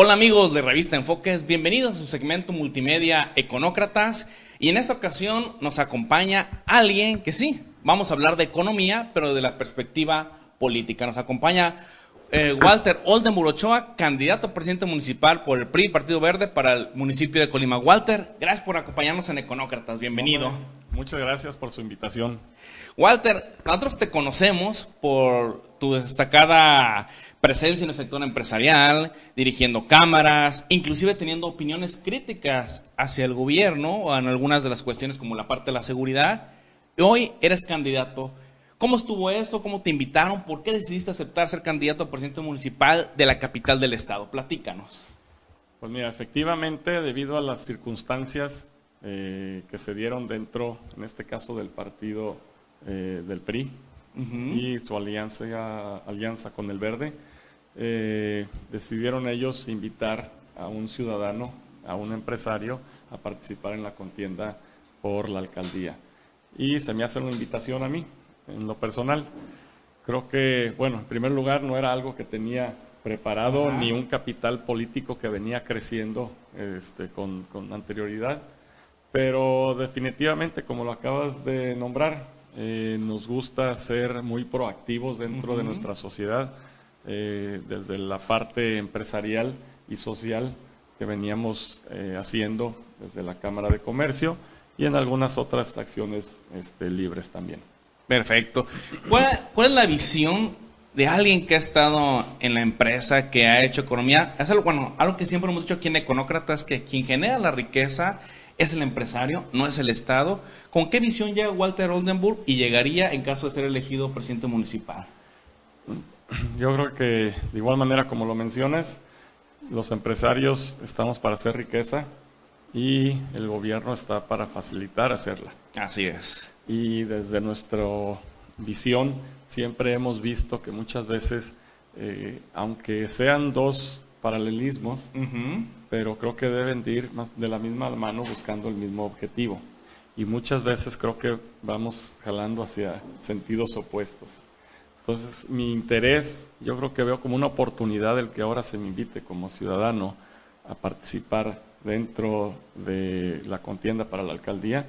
Hola amigos de Revista Enfoques, bienvenidos a su segmento multimedia Econócratas y en esta ocasión nos acompaña alguien que sí, vamos a hablar de economía, pero de la perspectiva política. Nos acompaña eh, Walter Oldenburg Ochoa, candidato a presidente municipal por el PRI, Partido Verde, para el municipio de Colima. Walter, gracias por acompañarnos en Econócratas, bienvenido. Muchas gracias por su invitación. Walter, nosotros te conocemos por tu destacada presencia en el sector empresarial, dirigiendo cámaras, inclusive teniendo opiniones críticas hacia el gobierno o en algunas de las cuestiones como la parte de la seguridad. Hoy eres candidato. ¿Cómo estuvo esto? ¿Cómo te invitaron? ¿Por qué decidiste aceptar ser candidato a presidente municipal de la capital del estado? Platícanos. Pues mira, efectivamente, debido a las circunstancias eh, que se dieron dentro, en este caso, del partido eh, del PRI, y su alianza, alianza con el Verde, eh, decidieron ellos invitar a un ciudadano, a un empresario, a participar en la contienda por la alcaldía. Y se me hace una invitación a mí, en lo personal. Creo que, bueno, en primer lugar, no era algo que tenía preparado ni un capital político que venía creciendo este, con, con anterioridad, pero definitivamente, como lo acabas de nombrar, eh, nos gusta ser muy proactivos dentro de nuestra sociedad, eh, desde la parte empresarial y social que veníamos eh, haciendo desde la Cámara de Comercio y en algunas otras acciones este, libres también. Perfecto. ¿Cuál, es la visión de alguien que ha estado en la empresa, que ha hecho economía? Es algo, bueno, algo que siempre hemos dicho aquí en Econócratas, que quien genera la riqueza es el empresario, no es el Estado. ¿Con qué visión llega Walter Oldenburg y llegaría en caso de ser elegido presidente municipal? Yo creo que de igual manera como lo mencionas, los empresarios estamos para hacer riqueza y el gobierno está para facilitar hacerla. Así es. Y desde nuestra visión siempre hemos visto que muchas veces, eh, aunque sean dos paralelismos, pero creo que deben ir de la misma mano buscando el mismo objetivo. Y muchas veces creo que vamos jalando hacia sentidos opuestos. Entonces, mi interés, yo creo que veo como una oportunidad el que ahora se me invite como ciudadano a participar dentro de la contienda para la alcaldía,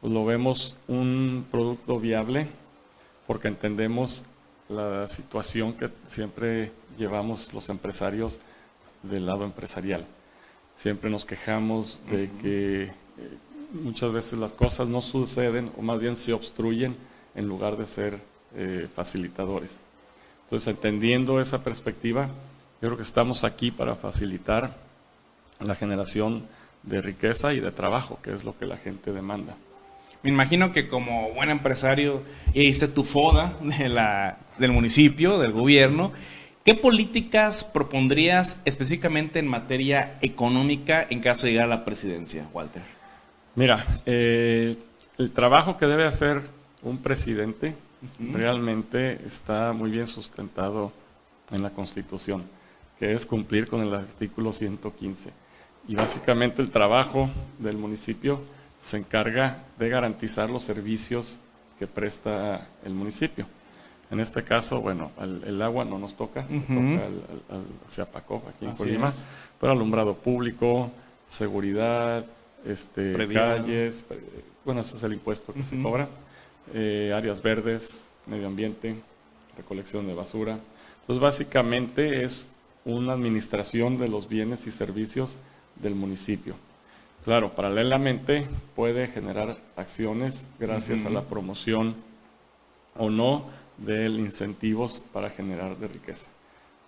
pues lo vemos un producto viable porque entendemos la situación que siempre llevamos los empresarios del lado empresarial. Siempre nos quejamos de que eh, muchas veces las cosas no suceden o más bien se obstruyen en lugar de ser eh, facilitadores. Entonces, entendiendo esa perspectiva, yo creo que estamos aquí para facilitar la generación de riqueza y de trabajo, que es lo que la gente demanda. Me imagino que como buen empresario hice tu FODA de la, del municipio, del gobierno, ¿Qué políticas propondrías específicamente en materia económica en caso de llegar a la presidencia, Walter? Mira, eh, el trabajo que debe hacer un presidente realmente está muy bien sustentado en la Constitución, que es cumplir con el artículo 115. Y básicamente el trabajo del municipio se encarga de garantizar los servicios que presta el municipio. En este caso, bueno, el, agua no nos toca, nos toca hacia Paco, aquí en Colima, pero alumbrado público, seguridad, este, calles, bueno, ese es el impuesto que se cobra, eh, áreas verdes, medio ambiente, recolección de basura. Entonces, básicamente es una administración de los bienes y servicios del municipio. Claro, paralelamente puede generar acciones gracias a la promoción o no de incentivos para generar de riqueza.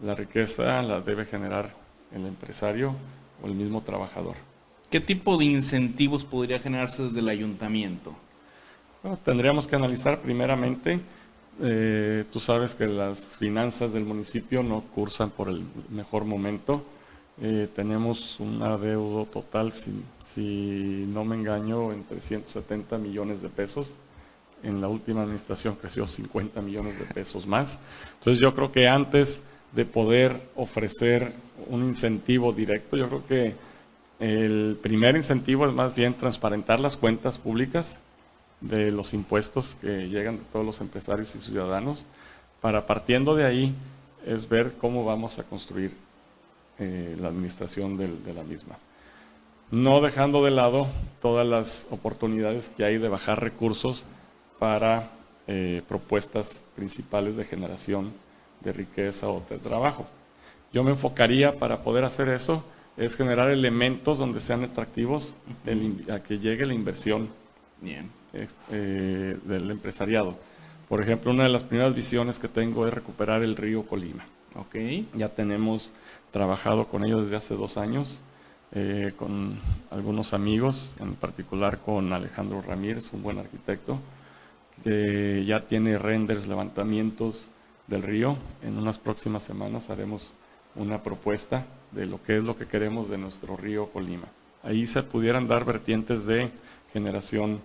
La riqueza la debe generar el empresario o el mismo trabajador. ¿Qué tipo de incentivos podría generarse desde el ayuntamiento? tendríamos que analizar primeramente, eh, tú sabes que las finanzas del municipio no cursan por el mejor momento. Eh, tenemos un adeudo total, si, si no me engaño, en 370 millones de pesos en la última administración creció 50 millones de pesos más. Entonces yo creo que antes de poder ofrecer un incentivo directo, yo creo que el primer incentivo es más bien transparentar las cuentas públicas de los impuestos que llegan de todos los empresarios y ciudadanos, para partiendo de ahí es ver cómo vamos a construir eh, la administración de la misma. No dejando de lado todas las oportunidades que hay de bajar recursos para eh, propuestas principales de generación de riqueza o de trabajo. Yo me enfocaría para poder hacer eso, es generar elementos donde sean atractivos a que llegue la inversión eh, del empresariado. Por ejemplo, una de las primeras visiones que tengo es recuperar el río Colima. Okay. Ya tenemos trabajado con ellos desde hace dos años, eh, con algunos amigos, en particular con Alejandro Ramírez, un buen arquitecto, ya tiene renders, levantamientos del río. En unas próximas semanas haremos una propuesta de lo que es lo que queremos de nuestro río Colima. Ahí se pudieran dar vertientes de generación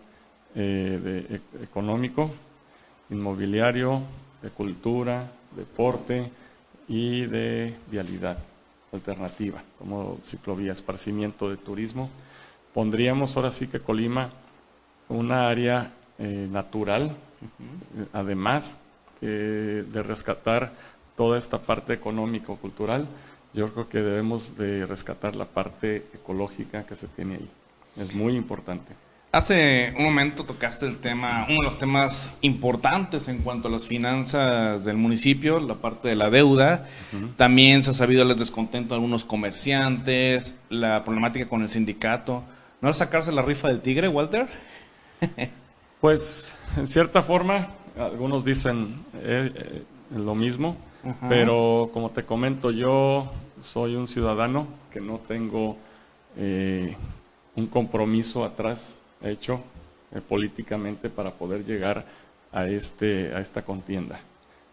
eh, de, e, económico, inmobiliario, de cultura, deporte y de vialidad alternativa, como ciclovía, esparcimiento de turismo. Pondríamos ahora sí que Colima una área eh, natural, además de rescatar toda esta parte económico-cultural, yo creo que debemos de rescatar la parte ecológica que se tiene ahí. Es muy importante. Hace un momento tocaste el tema, uno de los temas importantes en cuanto a las finanzas del municipio, la parte de la deuda. También se ha sabido el descontento de algunos comerciantes, la problemática con el sindicato. ¿No es sacarse la rifa del tigre, Walter? pues, en cierta forma, algunos dicen eh, eh, lo mismo, pero como te comento, yo soy un ciudadano que no tengo eh, un compromiso atrás hecho eh, políticamente para poder llegar a, este, a esta contienda.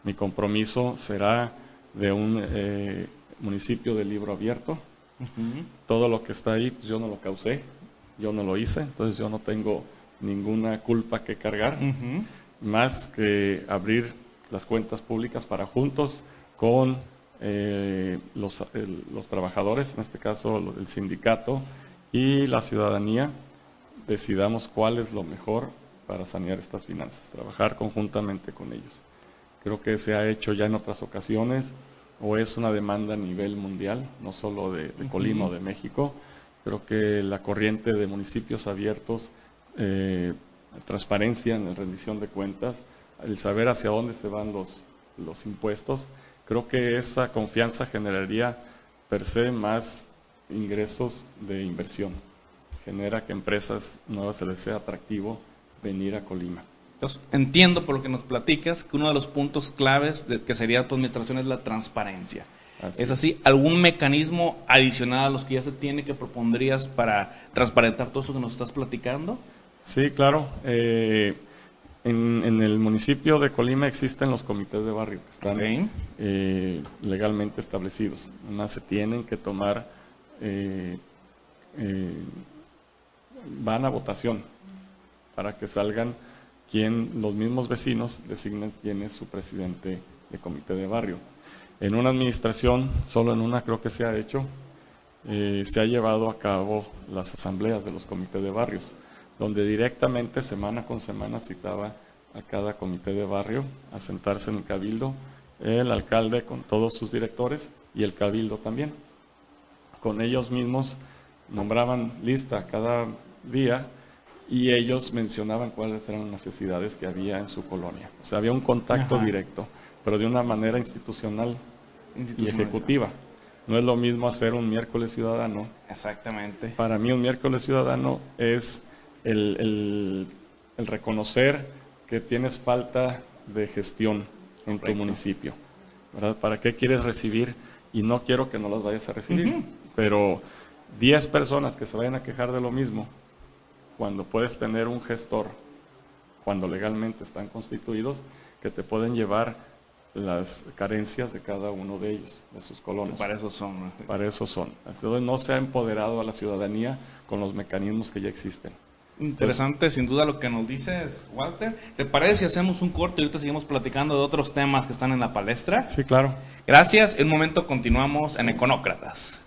Mi compromiso será de un municipio de libro abierto. Todo lo que está ahí, pues yo no lo causé, yo no lo hice, entonces yo no tengo ninguna culpa que cargar, más que abrir las cuentas públicas para juntos con eh, los, los, trabajadores, en este caso el sindicato y la ciudadanía, decidamos cuál es lo mejor para sanear estas finanzas, trabajar conjuntamente con ellos. Creo que se ha hecho ya en otras ocasiones o es una demanda a nivel mundial, no solo de, Colima o de México. Creo que la corriente de municipios abiertos, eh, transparencia en la rendición de cuentas, el saber hacia dónde se van los, los impuestos, creo que esa confianza generaría per se más ingresos de inversión genera que empresas nuevas se les sea atractivo venir a Colima. entiendo por lo que nos platicas que uno de los puntos claves de que sería tu administración es la transparencia. ¿Es así? ¿Algún mecanismo adicional a los que ya se tiene que propondrías para transparentar todo eso que nos estás platicando? Sí, claro. Eh, en, el municipio de Colima existen los comités de barrio que están eh, legalmente establecidos. Además, se tienen que tomar eh, van a votación para que salgan quien los mismos vecinos designen quién es su presidente de comité de barrio. En una administración, solo en una creo que se ha hecho, eh, se ha llevado a cabo las asambleas de los comités de barrios, donde directamente semana con semana citaba a cada comité de barrio a sentarse en el cabildo, el alcalde con todos sus directores y el cabildo también. Con ellos mismos nombraban lista cada día y ellos mencionaban cuáles eran las necesidades que había en su colonia. O sea, había un contacto directo, pero de una manera institucional, y ejecutiva. No es lo mismo hacer un miércoles ciudadano. Exactamente. Para mí un miércoles ciudadano es el, el, reconocer que tienes falta de gestión en tu municipio. ¿verdad? ¿Para qué quieres recibir? Y no quiero que no las vayas a recibir, pero 10 personas que se vayan a quejar de lo mismo, cuando puedes tener un gestor, cuando legalmente están constituidos, que te pueden llevar las carencias de cada uno de ellos, de sus colonos. Para eso son. Para eso son. Entonces no se ha empoderado a la ciudadanía con los mecanismos que ya existen. Interesante, sin duda, lo que nos dices, Walter. ¿Te parece si hacemos un corte y ahorita seguimos platicando de otros temas que están en la palestra? Sí, claro. Gracias. En un momento continuamos en Econócratas.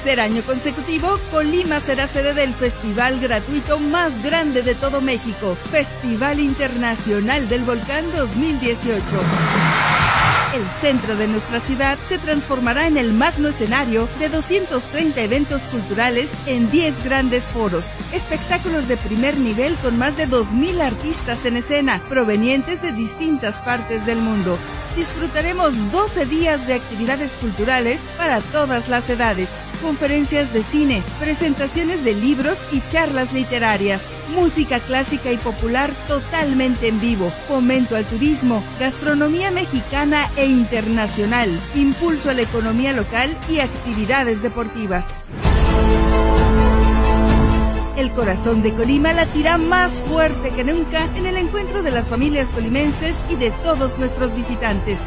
Tercer año consecutivo, Colima será sede del festival gratuito más grande de todo México, Festival Internacional del Volcán 2018. El centro de nuestra ciudad se transformará en el magno escenario de 230 eventos culturales en 10 grandes foros, espectáculos de primer nivel con más de 2.000 artistas en escena, provenientes de distintas partes del mundo. Disfrutaremos 12 días de actividades culturales para todas las edades conferencias de cine, presentaciones de libros y charlas literarias, música clásica y popular totalmente en vivo, fomento al turismo, gastronomía mexicana e internacional, impulso a la economía local y actividades deportivas. El corazón de Colima latirá más fuerte que nunca en el encuentro de las familias colimenses y de todos nuestros visitantes.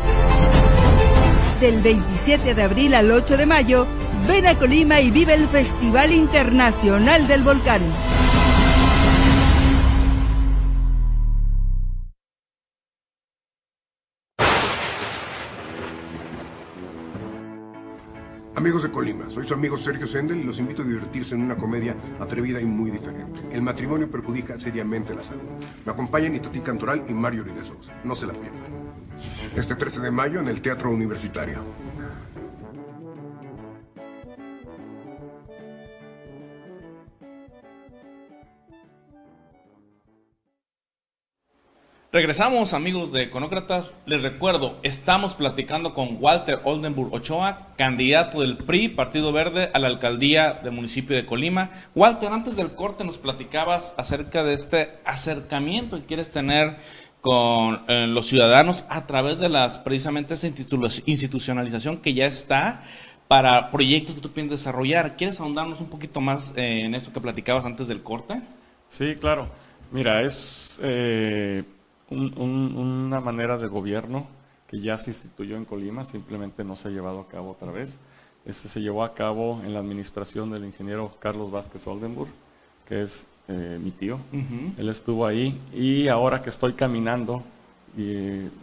Del 27 de abril al 8 de mayo, ven a Colima y vive el Festival Internacional del Volcán. Amigos de Colima, soy su amigo Sergio Sendel y los invito a divertirse en una comedia atrevida y muy diferente. El matrimonio perjudica seriamente la salud. Me acompañan Itoti Cantoral y Mario Uribe No se la pierdan este 13 de mayo en el Teatro Universitario. Regresamos amigos de Conócratas, les recuerdo, estamos platicando con Walter Oldenburg Ochoa, candidato del PRI, Partido Verde, a la alcaldía del municipio de Colima. Walter, antes del corte nos platicabas acerca de este acercamiento que quieres tener con eh, los ciudadanos a través de las precisamente esa institucionalización que ya está para proyectos que tú piensas desarrollar. ¿Quieres ahondarnos un poquito más eh, en esto que platicabas antes del corte? Sí, claro. Mira, es eh, una manera de gobierno que ya se instituyó en Colima, simplemente no se ha llevado a cabo otra vez. Este se llevó a cabo en la administración del ingeniero Carlos Vázquez Oldenburg, que es eh, mi tío. Él estuvo ahí y ahora que estoy caminando y,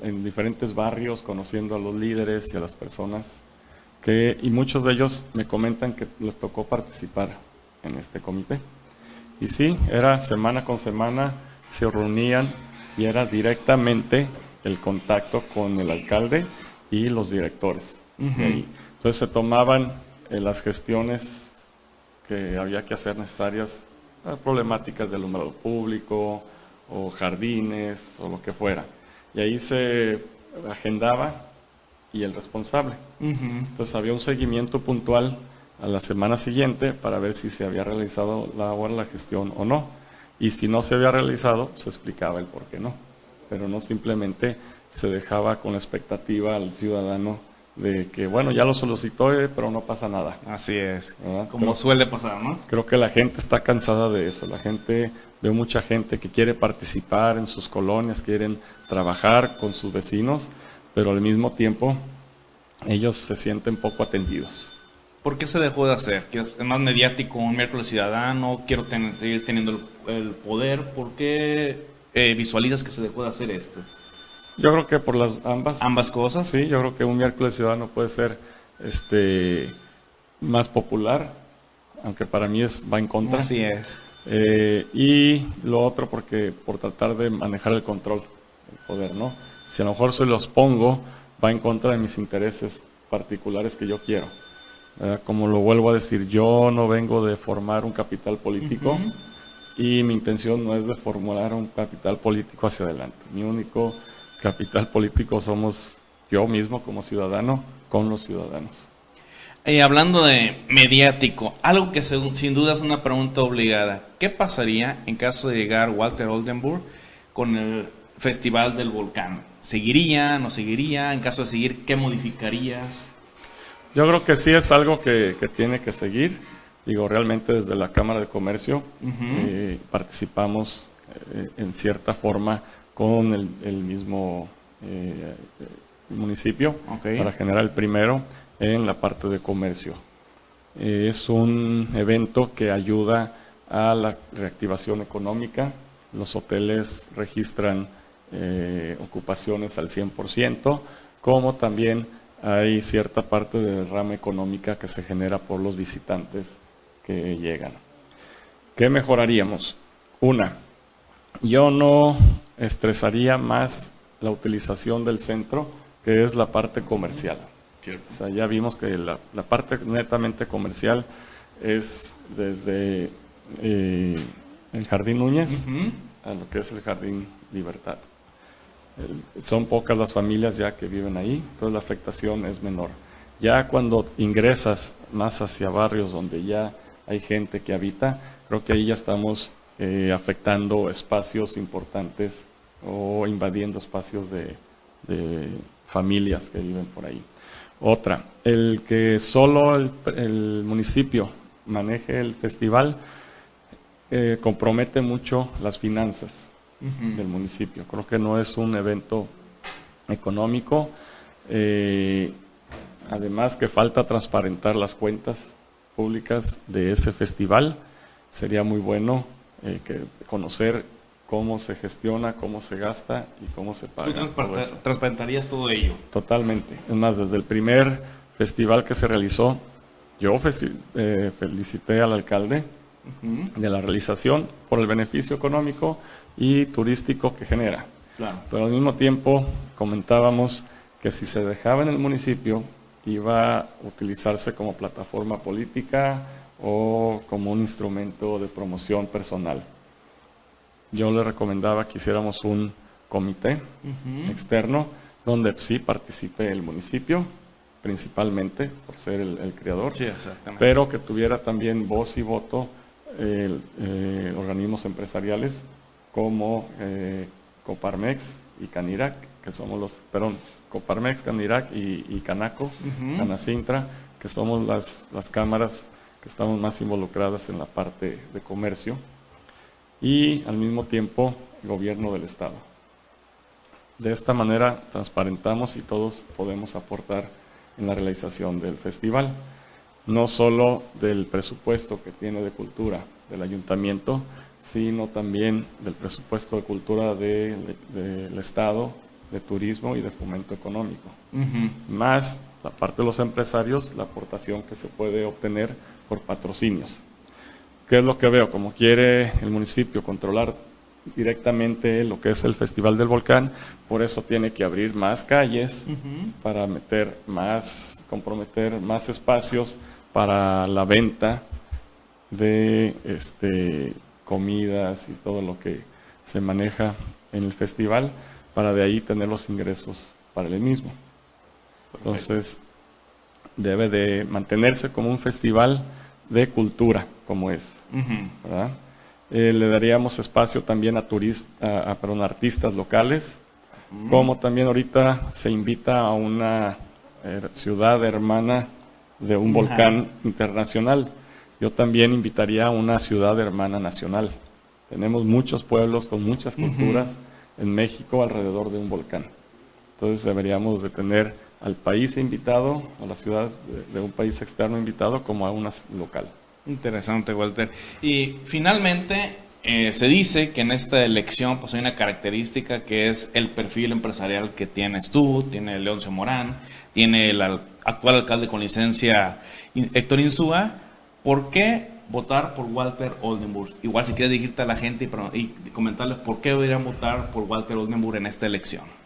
en diferentes barrios, conociendo a los líderes y a las personas, que, y muchos de ellos me comentan que les tocó participar en este comité. Y sí, era semana con semana, se reunían y era directamente el contacto con el alcalde y los directores. Entonces se tomaban eh, las gestiones que había que hacer necesarias problemáticas de alumbrado público o jardines o lo que fuera. Y ahí se agendaba y el responsable. Entonces había un seguimiento puntual a la semana siguiente para ver si se había realizado la hora la gestión o no. Y si no se había realizado, se explicaba el por qué no. Pero no simplemente se dejaba con la expectativa al ciudadano de que, bueno, ya lo solicitó, eh, pero no pasa nada. Así es, como suele pasar, ¿no? Creo que la gente está cansada de eso. La gente, veo mucha gente que quiere participar en sus colonias, quieren trabajar con sus vecinos, pero al mismo tiempo ellos se sienten poco atendidos. ¿Por qué se dejó de hacer? ¿Que es más mediático un miércoles ciudadano? ¿Quiero seguir teniendo el, poder? ¿Por qué eh, visualizas que se dejó de hacer esto? Yo creo que por las ambas. Ambas cosas. Sí, yo creo que un miércoles ciudadano puede ser este más popular, aunque para mí es va en contra. Así es. Eh, y lo otro porque por tratar de manejar el control, el poder, ¿no? Si a lo mejor se los pongo, va en contra de mis intereses particulares que yo quiero. Como lo vuelvo a decir, yo no vengo de formar un capital político y mi intención no es de formular un capital político hacia adelante. Mi único capital político somos yo mismo como ciudadano con los ciudadanos. Y hablando de mediático, algo que sin duda es una pregunta obligada. ¿Qué pasaría en caso de llegar Walter Oldenburg con el Festival del Volcán? ¿Seguiría, no seguiría? En caso de seguir, ¿qué modificarías? Yo creo que sí es algo que, tiene que seguir. Digo, realmente desde la Cámara de Comercio eh, participamos eh, en cierta forma con el, mismo eh, municipio para generar el primero en la parte de comercio. Eh, es un evento que ayuda a la reactivación económica. Los hoteles registran eh, ocupaciones al 100%, como también hay cierta parte de rama económica que se genera por los visitantes que llegan. ¿Qué mejoraríamos? Una, yo no estresaría más la utilización del centro, que es la parte comercial. O sea, ya vimos que la, parte netamente comercial es desde eh, el Jardín Núñez a lo que es el Jardín Libertad. son pocas las familias ya que viven ahí, entonces la afectación es menor. Ya cuando ingresas más hacia barrios donde ya hay gente que habita, creo que ahí ya estamos eh, afectando espacios importantes o invadiendo espacios de, familias que viven por ahí. Otra, el que solo el, municipio maneje el festival eh, compromete mucho las finanzas del municipio. Creo que no es un evento económico. Eh, además que falta transparentar las cuentas públicas de ese festival. Sería muy bueno eh, que conocer cómo se gestiona, cómo se gasta y cómo se paga. ¿Tú transparentarías todo ello? Totalmente. Es más, desde el primer festival que se realizó, yo eh, felicité al alcalde de la realización por el beneficio económico y turístico que genera. Pero al mismo tiempo comentábamos que si se dejaba en el municipio iba a utilizarse como plataforma política, o como un instrumento de promoción personal. Yo le recomendaba que hiciéramos un comité externo donde sí participe el municipio, principalmente por ser el, creador, pero que tuviera también voz y voto eh, organismos empresariales como eh, Coparmex y Canirac, que somos los, perdón, Coparmex, Canirac y, Canaco, Canacintra, que somos las, las cámaras que estamos más involucradas en la parte de comercio, y al mismo tiempo gobierno del Estado. De esta manera transparentamos y todos podemos aportar en la realización del festival, no solo del presupuesto que tiene de cultura del ayuntamiento, sino también del presupuesto de cultura del Estado, de turismo y de fomento económico. Más la parte de los empresarios, la aportación que se puede obtener por patrocinios. ¿Qué es lo que veo? Como quiere el municipio controlar directamente lo que es el Festival del Volcán, por eso tiene que abrir más calles para meter más, comprometer más espacios para la venta de este, comidas y todo lo que se maneja en el festival, para de ahí tener los ingresos para el mismo. Entonces, debe de mantenerse como un festival de cultura, como es. Eh, le daríamos espacio también a, a, a artistas locales, como también ahorita se invita a una eh, ciudad hermana de un volcán internacional. Yo también invitaría a una ciudad hermana nacional. Tenemos muchos pueblos con muchas culturas en México alrededor de un volcán. Entonces deberíamos de tener al país invitado, a la ciudad de, un país externo invitado, como a una local. Interesante, Walter. Y finalmente, eh, se dice que en esta elección pues hay una característica que es el perfil empresarial que tienes tú, tiene Leoncio Morán, tiene el actual alcalde con licencia Héctor Insúa. ¿Por qué votar por Walter Oldenburg? Igual si quieres dirigirte a la gente y, y comentarles por qué deberían votar por Walter Oldenburg en esta elección.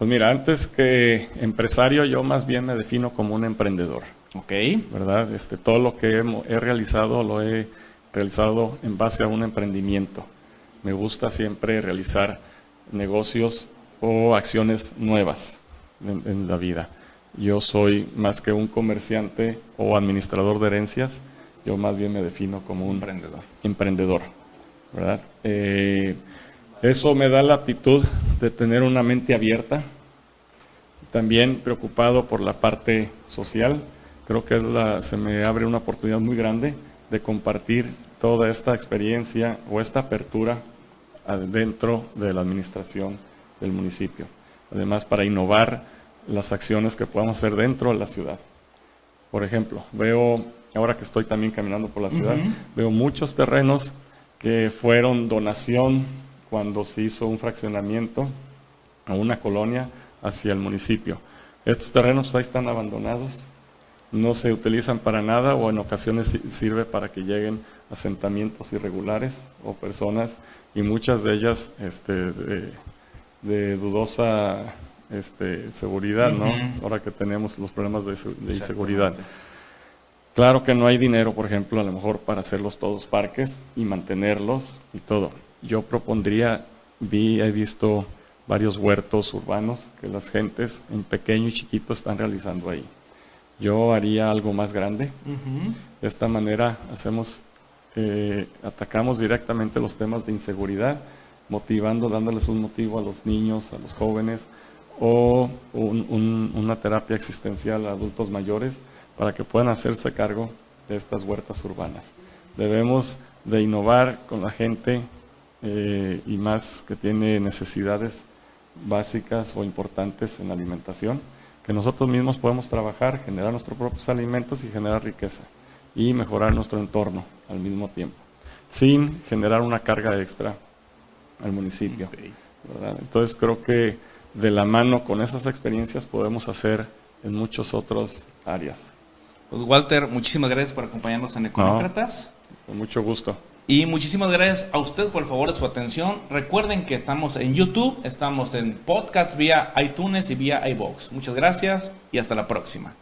Pues mira, antes que empresario, yo más bien me defino como un emprendedor. Ok. ¿Verdad? Este, todo lo que he, realizado lo he realizado en base a un emprendimiento. Me gusta siempre realizar negocios o acciones nuevas en, la vida. Yo soy más que un comerciante o administrador de herencias, yo más bien me defino como un emprendedor. emprendedor ¿verdad? Eh, eso me da la aptitud de tener una mente abierta, también preocupado por la parte social. Creo que es la, se me abre una oportunidad muy grande de compartir toda esta experiencia o esta apertura dentro de la administración del municipio. Además, para innovar las acciones que podamos hacer dentro de la ciudad. Por ejemplo, veo, ahora que estoy también caminando por la ciudad, veo muchos terrenos que fueron donación cuando se hizo un fraccionamiento a una colonia hacia el municipio. Estos terrenos ahí están abandonados, no se utilizan para nada o en ocasiones sirve para que lleguen asentamientos irregulares o personas y muchas de ellas este, de, dudosa este, seguridad, ¿no? Ahora que tenemos los problemas de, de inseguridad. Claro que no hay dinero, por ejemplo, a lo mejor para hacerlos todos parques y mantenerlos y todo. Yo propondría, vi, he visto varios huertos urbanos que las gentes en pequeño y chiquito están realizando ahí. Yo haría algo más grande. De esta manera hacemos, eh, atacamos directamente los temas de inseguridad, motivando, dándoles un motivo a los niños, a los jóvenes, o una terapia existencial a adultos mayores para que puedan hacerse cargo de estas huertas urbanas. Debemos de innovar con la gente eh, y más que tiene necesidades básicas o importantes en la alimentación, que nosotros mismos podemos trabajar, generar nuestros propios alimentos y generar riqueza y mejorar nuestro entorno al mismo tiempo, sin generar una carga extra al municipio. Entonces creo que de la mano con esas experiencias podemos hacer en muchas otras áreas. Pues Walter, muchísimas gracias por acompañarnos en Econócratas. con mucho gusto. Y muchísimas gracias a usted por el favor de su atención. Recuerden que estamos en YouTube, estamos en podcast vía iTunes y vía iBox. Muchas gracias y hasta la próxima.